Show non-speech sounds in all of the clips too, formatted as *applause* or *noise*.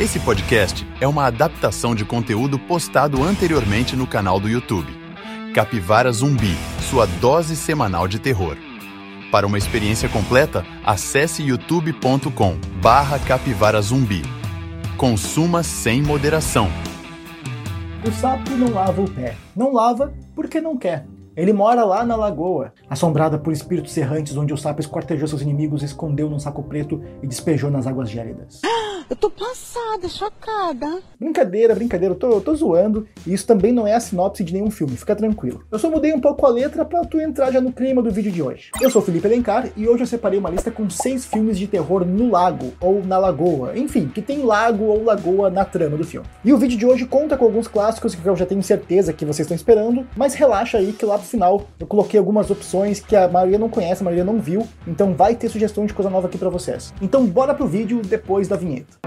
Esse podcast é uma adaptação de conteúdo postado anteriormente no canal do YouTube. Capivara Zumbi, sua dose semanal de terror. Para uma experiência completa, acesse youtube.com barra capivara zumbi. Consuma sem moderação. O sapo não lava o pé. Não lava porque não quer. Ele mora lá na lagoa, assombrada por espíritos errantes, onde o sapo esquartejou seus inimigos, escondeu num saco preto e despejou nas águas gélidas. *gasps* Eu tô passada, chocada. Brincadeira, brincadeira, eu tô, eu tô zoando. E isso também não é a sinopse de nenhum filme, fica tranquilo. Eu só mudei um pouco a letra pra tu entrar já no clima do vídeo de hoje. Eu sou Felipe Elencar e hoje eu separei uma lista com seis filmes de terror no lago ou na lagoa. Enfim, que tem lago ou lagoa na trama do filme. E o vídeo de hoje conta com alguns clássicos que eu já tenho certeza que vocês estão esperando, mas relaxa aí que lá pro final eu coloquei algumas opções que a maioria não conhece, a maioria não viu, então vai ter sugestão de coisa nova aqui pra vocês. Então bora pro vídeo depois da vinheta.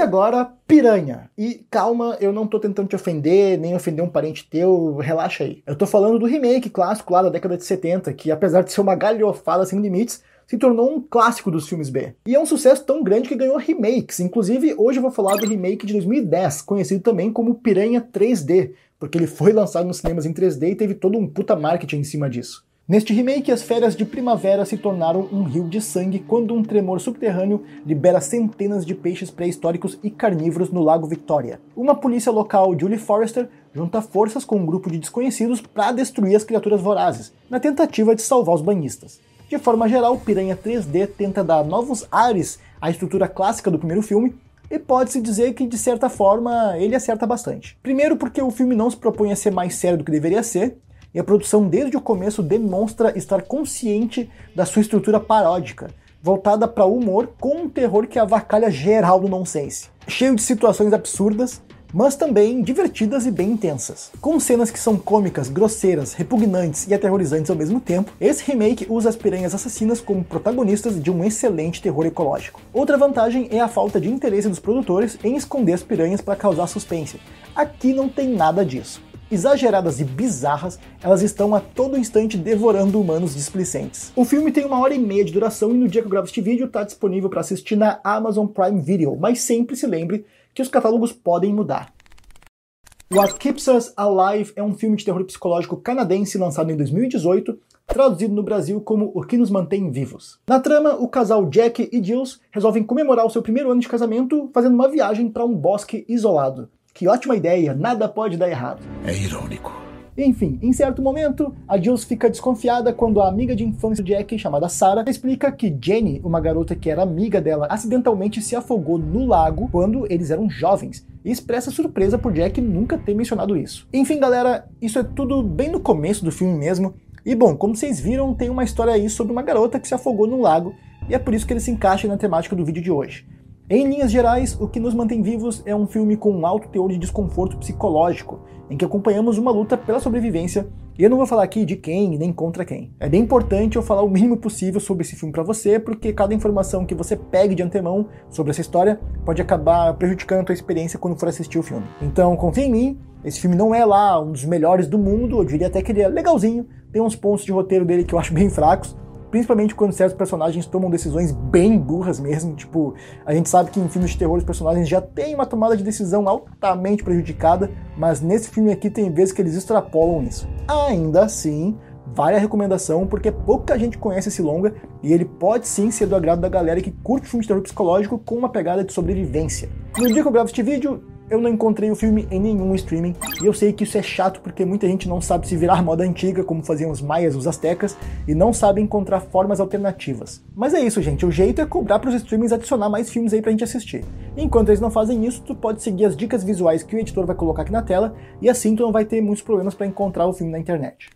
E agora, Piranha. E calma, eu não tô tentando te ofender, nem ofender um parente teu, relaxa aí. Eu tô falando do remake clássico lá da década de 70, que apesar de ser uma galhofada sem limites, se tornou um clássico dos filmes B. E é um sucesso tão grande que ganhou remakes. Inclusive, hoje eu vou falar do remake de 2010, conhecido também como Piranha 3D, porque ele foi lançado nos cinemas em 3D e teve todo um puta marketing em cima disso. Neste remake, as férias de primavera se tornaram um rio de sangue quando um tremor subterrâneo libera centenas de peixes pré-históricos e carnívoros no Lago Victoria. Uma polícia local, Julie Forrester, junta forças com um grupo de desconhecidos para destruir as criaturas vorazes, na tentativa de salvar os banhistas. De forma geral, Piranha 3D tenta dar novos ares à estrutura clássica do primeiro filme, e pode-se dizer que, de certa forma, ele acerta bastante. Primeiro, porque o filme não se propõe a ser mais sério do que deveria ser, e a produção desde o começo demonstra estar consciente da sua estrutura paródica, voltada para o humor com um terror que avacalha geral do nonsense. Cheio de situações absurdas, mas também divertidas e bem intensas. Com cenas que são cômicas, grosseiras, repugnantes e aterrorizantes ao mesmo tempo, esse remake usa as piranhas assassinas como protagonistas de um excelente terror ecológico. Outra vantagem é a falta de interesse dos produtores em esconder as piranhas para causar suspense. Aqui não tem nada disso exageradas e bizarras, elas estão a todo instante devorando humanos displicentes. O filme tem uma hora e meia de duração e no dia que eu gravo este vídeo está disponível para assistir na Amazon Prime Video, mas sempre se lembre que os catálogos podem mudar. What Keeps Us Alive é um filme de terror psicológico canadense lançado em 2018, traduzido no Brasil como O que nos mantém vivos. Na trama, o casal Jack e Jules resolvem comemorar o seu primeiro ano de casamento fazendo uma viagem para um bosque isolado. Que ótima ideia, nada pode dar errado. É irônico. Enfim, em certo momento, a Jules fica desconfiada quando a amiga de infância de Jack, chamada Sarah, explica que Jenny, uma garota que era amiga dela, acidentalmente se afogou no lago quando eles eram jovens, e expressa surpresa por Jack nunca ter mencionado isso. Enfim, galera, isso é tudo bem no começo do filme mesmo, e bom, como vocês viram, tem uma história aí sobre uma garota que se afogou no lago, e é por isso que ele se encaixa na temática do vídeo de hoje. Em linhas gerais, O que nos mantém vivos é um filme com um alto teor de desconforto psicológico, em que acompanhamos uma luta pela sobrevivência, e eu não vou falar aqui de quem nem contra quem. É bem importante eu falar o mínimo possível sobre esse filme para você, porque cada informação que você pegue de antemão sobre essa história pode acabar prejudicando a tua experiência quando for assistir o filme. Então, confia em mim, esse filme não é lá um dos melhores do mundo, eu diria até que ele é legalzinho, tem uns pontos de roteiro dele que eu acho bem fracos, principalmente quando certos personagens tomam decisões bem burras mesmo. Tipo, a gente sabe que em filmes de terror os personagens já têm uma tomada de decisão altamente prejudicada, mas nesse filme aqui tem vezes que eles extrapolam isso. Ainda assim, vale a recomendação porque pouca gente conhece esse longa e ele pode sim ser do agrado da galera que curte filme de terror psicológico com uma pegada de sobrevivência. No dia que eu gravo este vídeo, eu não encontrei o filme em nenhum streaming, e eu sei que isso é chato porque muita gente não sabe se virar moda antiga, como faziam os maias, os astecas, e não sabe encontrar formas alternativas. Mas é isso, gente, o jeito é cobrar para os streamings adicionar mais filmes aí pra gente assistir. Enquanto eles não fazem isso, tu pode seguir as dicas visuais que o editor vai colocar aqui na tela, e assim tu não vai ter muitos problemas para encontrar o filme na internet.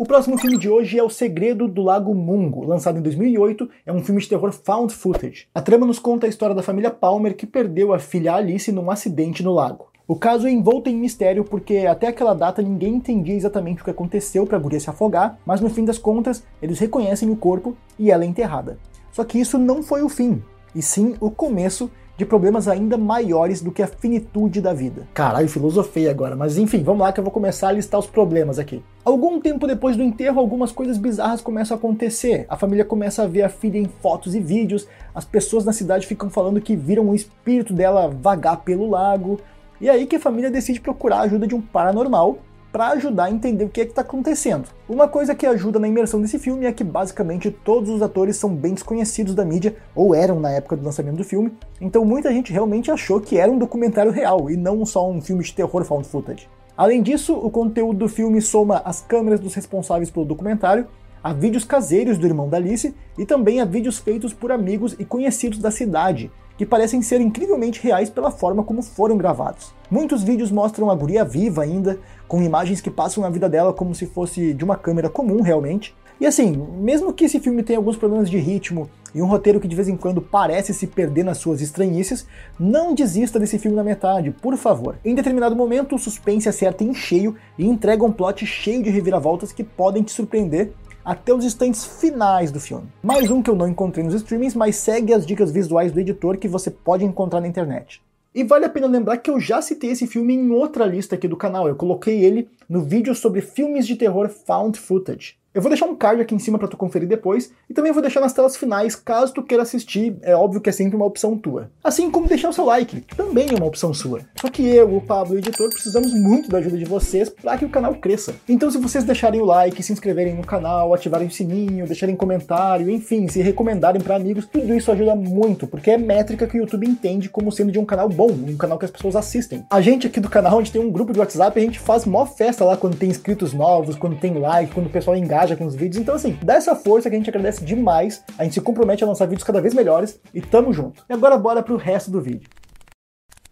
O próximo filme de hoje é O Segredo do Lago Mungo, lançado em 2008, é um filme de terror found footage. A trama nos conta a história da família Palmer que perdeu a filha Alice num acidente no lago. O caso é envolto em mistério porque até aquela data ninguém entendia exatamente o que aconteceu para a guria se afogar, mas no fim das contas eles reconhecem o corpo e ela é enterrada. Só que isso não foi o fim, e sim o começo de problemas ainda maiores do que a finitude da vida. Caralho, filosofei agora, mas enfim, vamos lá que eu vou começar a listar os problemas aqui. Algum tempo depois do enterro, algumas coisas bizarras começam a acontecer. A família começa a ver a filha em fotos e vídeos, as pessoas na cidade ficam falando que viram o espírito dela vagar pelo lago. E é aí que a família decide procurar a ajuda de um paranormal para ajudar a entender o que é que está acontecendo. Uma coisa que ajuda na imersão desse filme é que basicamente todos os atores são bem desconhecidos da mídia, ou eram na época do lançamento do filme, então muita gente realmente achou que era um documentário real e não só um filme de terror found footage. Além disso, o conteúdo do filme soma as câmeras dos responsáveis pelo documentário, a vídeos caseiros do irmão da Alice e também a vídeos feitos por amigos e conhecidos da cidade, que parecem ser incrivelmente reais pela forma como foram gravados. Muitos vídeos mostram a guria viva ainda, com imagens que passam a vida dela como se fosse de uma câmera comum realmente. E assim, mesmo que esse filme tenha alguns problemas de ritmo e um roteiro que de vez em quando parece se perder nas suas estranhices, não desista desse filme na metade, por favor. Em determinado momento, o suspense acerta em cheio e entrega um plot cheio de reviravoltas que podem te surpreender até os instantes finais do filme. Mais um que eu não encontrei nos streamings, mas segue as dicas visuais do editor que você pode encontrar na internet. E vale a pena lembrar que eu já citei esse filme em outra lista aqui do canal. Eu coloquei ele no vídeo sobre filmes de terror found footage. Eu vou deixar um card aqui em cima para tu conferir depois, e também vou deixar nas telas finais caso tu queira assistir, é óbvio que é sempre uma opção tua. Assim como deixar o seu like, que também é uma opção sua. Só que eu, o Pablo, o editor, precisamos muito da ajuda de vocês para que o canal cresça. Então se vocês deixarem o like, se inscreverem no canal, ativarem o sininho, deixarem comentário, enfim, se recomendarem para amigos, tudo isso ajuda muito, porque é métrica que o YouTube entende como sendo de um canal bom, um canal que as pessoas assistem. A gente aqui do canal, a gente tem um grupo de WhatsApp, a gente faz mó festa lá quando tem inscritos novos, quando tem like, quando o pessoal engaja engaja com os vídeos. Então, assim, dá essa força que a gente agradece demais. A gente se compromete a lançar vídeos cada vez melhores e tamo junto. E agora bora pro resto do vídeo.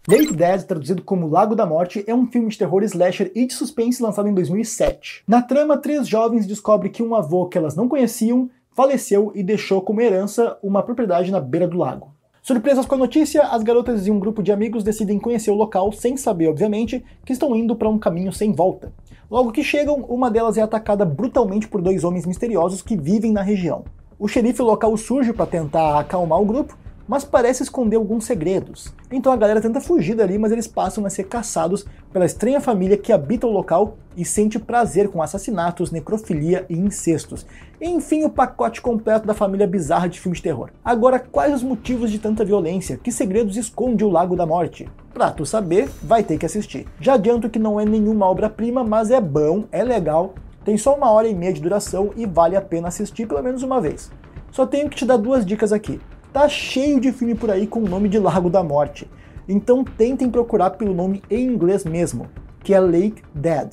Lake Dead, traduzido como Lago da Morte, é um filme de terror slasher e de suspense lançado em 2007. Na trama, três jovens descobrem que um avô que elas não conheciam faleceu e deixou como herança uma propriedade na beira do lago. Surpresas com a notícia, as garotas e um grupo de amigos decidem conhecer o local sem saber, obviamente, que estão indo para um caminho sem volta. Logo que chegam, uma delas é atacada brutalmente por dois homens misteriosos que vivem na região. O xerife local surge para tentar acalmar o grupo, mas parece esconder alguns segredos. Então a galera tenta fugir dali, mas eles passam a ser caçados pela estranha família que habita o local e sente prazer com assassinatos, necrofilia e incestos. Enfim, o pacote completo da família bizarra de filmes de terror. Agora, quais os motivos de tanta violência? Que segredos esconde o Lago da Morte? Pra tu saber, vai ter que assistir. Já adianto que não é nenhuma obra-prima, mas é bom, é legal, tem só uma hora e meia de duração e vale a pena assistir pelo menos uma vez. Só tenho que te dar duas dicas aqui. Tá cheio de filme por aí com o nome de Lago da Morte. Então tentem procurar pelo nome em inglês mesmo, que é Lake Dead.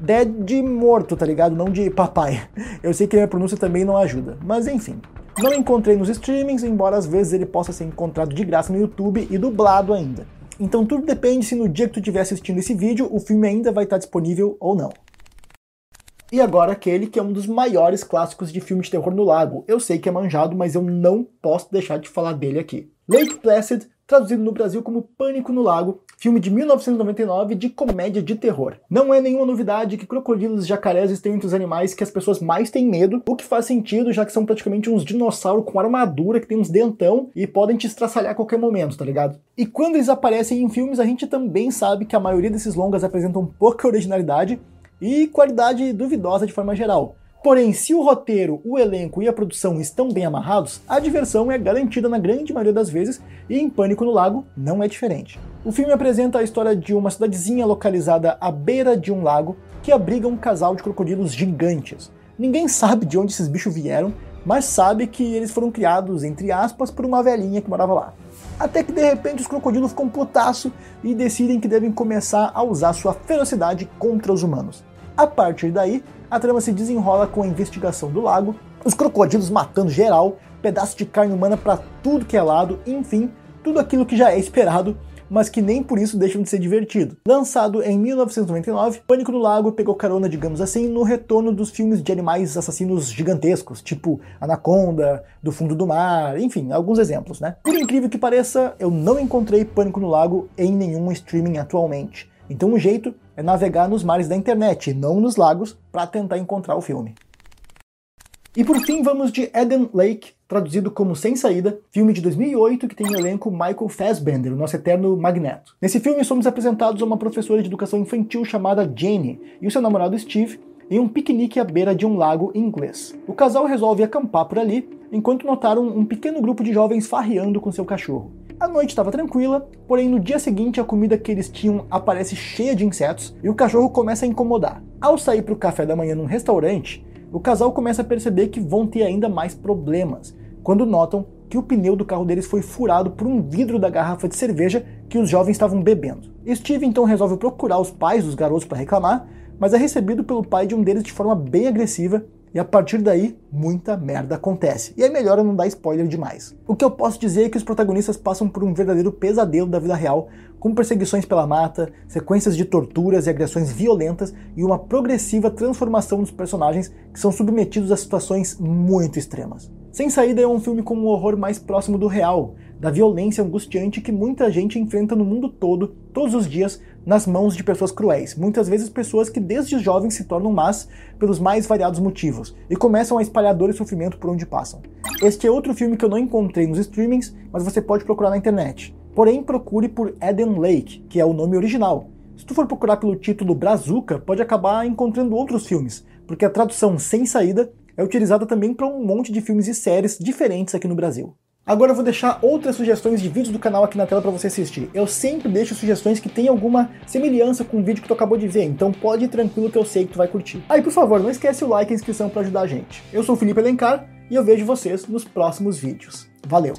Dead de morto, tá ligado? Não de papai. Eu sei que a minha pronúncia também não ajuda, mas enfim. Não encontrei nos streamings, embora às vezes ele possa ser encontrado de graça no YouTube e dublado ainda. Então tudo depende se no dia que tu estiver assistindo esse vídeo o filme ainda vai estar disponível ou não. E agora aquele que é um dos maiores clássicos de filme de terror no lago. Eu sei que é manjado, mas eu não posso deixar de falar dele aqui. Lake Placid, traduzido no Brasil como Pânico no Lago, filme de 1999 de comédia de terror. Não é nenhuma novidade que crocodilos e jacarés estão entre os animais que as pessoas mais têm medo, o que faz sentido, já que são praticamente uns dinossauros com armadura que tem uns dentão e podem te estraçalhar a qualquer momento, tá ligado? E quando eles aparecem em filmes, a gente também sabe que a maioria desses longas apresentam pouca originalidade e qualidade duvidosa de forma geral. Porém, se o roteiro, o elenco e a produção estão bem amarrados, a diversão é garantida na grande maioria das vezes e em Pânico no Lago não é diferente. O filme apresenta a história de uma cidadezinha localizada à beira de um lago que abriga um casal de crocodilos gigantes. Ninguém sabe de onde esses bichos vieram, mas sabe que eles foram criados, entre aspas, por uma velhinha que morava lá. Até que de repente os crocodilos ficam putaço e decidem que devem começar a usar sua ferocidade contra os humanos. A partir daí, a trama se desenrola com a investigação do lago, os crocodilos matando geral, pedaços de carne humana para tudo que é lado, enfim, tudo aquilo que já é esperado, mas que nem por isso deixam de ser divertido. Lançado em 1999, Pânico no Lago pegou carona, digamos assim, no retorno dos filmes de animais assassinos gigantescos, tipo Anaconda, Do Fundo do Mar, enfim, alguns exemplos, né? Por incrível que pareça, eu não encontrei Pânico no Lago em nenhum streaming atualmente. Então o jeito é navegar nos mares da internet, não nos lagos, para tentar encontrar o filme. E por fim vamos de Eden Lake, traduzido como Sem Saída, filme de 2008 que tem no elenco Michael Fassbender, o nosso eterno Magneto. Nesse filme somos apresentados a uma professora de educação infantil chamada Jenny e o seu namorado Steve em um piquenique à beira de um lago inglês. O casal resolve acampar por ali, enquanto notaram um pequeno grupo de jovens farreando com seu cachorro. A noite estava tranquila, porém no dia seguinte a comida que eles tinham aparece cheia de insetos e o cachorro começa a incomodar. Ao sair para o café da manhã num restaurante, o casal começa a perceber que vão ter ainda mais problemas, quando notam que o pneu do carro deles foi furado por um vidro da garrafa de cerveja que os jovens estavam bebendo. Steve então resolve procurar os pais dos garotos para reclamar, mas é recebido pelo pai de um deles de forma bem agressiva e a partir daí, muita merda acontece. E é melhor eu não dar spoiler demais. O que eu posso dizer é que os protagonistas passam por um verdadeiro pesadelo da vida real, com perseguições pela mata, sequências de torturas e agressões violentas e uma progressiva transformação dos personagens que são submetidos a situações muito extremas. Sem Saída é um filme com um horror mais próximo do real, da violência angustiante que muita gente enfrenta no mundo todo, todos os dias, nas mãos de pessoas cruéis. Muitas vezes pessoas que desde jovens se tornam más pelos mais variados motivos e começam a espalhar dor e sofrimento por onde passam. Este é outro filme que eu não encontrei nos streamings, mas você pode procurar na internet. Porém, procure por Eden Lake, que é o nome original. Se tu for procurar pelo título Brazuca, pode acabar encontrando outros filmes, porque a tradução Sem Saída é utilizada também para um monte de filmes e séries diferentes aqui no Brasil. Agora eu vou deixar outras sugestões de vídeos do canal aqui na tela para você assistir. Eu sempre deixo sugestões que tenham alguma semelhança com o vídeo que tu acabou de ver, então pode ir tranquilo que eu sei que tu vai curtir. Aí, por favor, não esquece o like e a inscrição para ajudar a gente. Eu sou o Felipe Alencar e eu vejo vocês nos próximos vídeos. Valeu!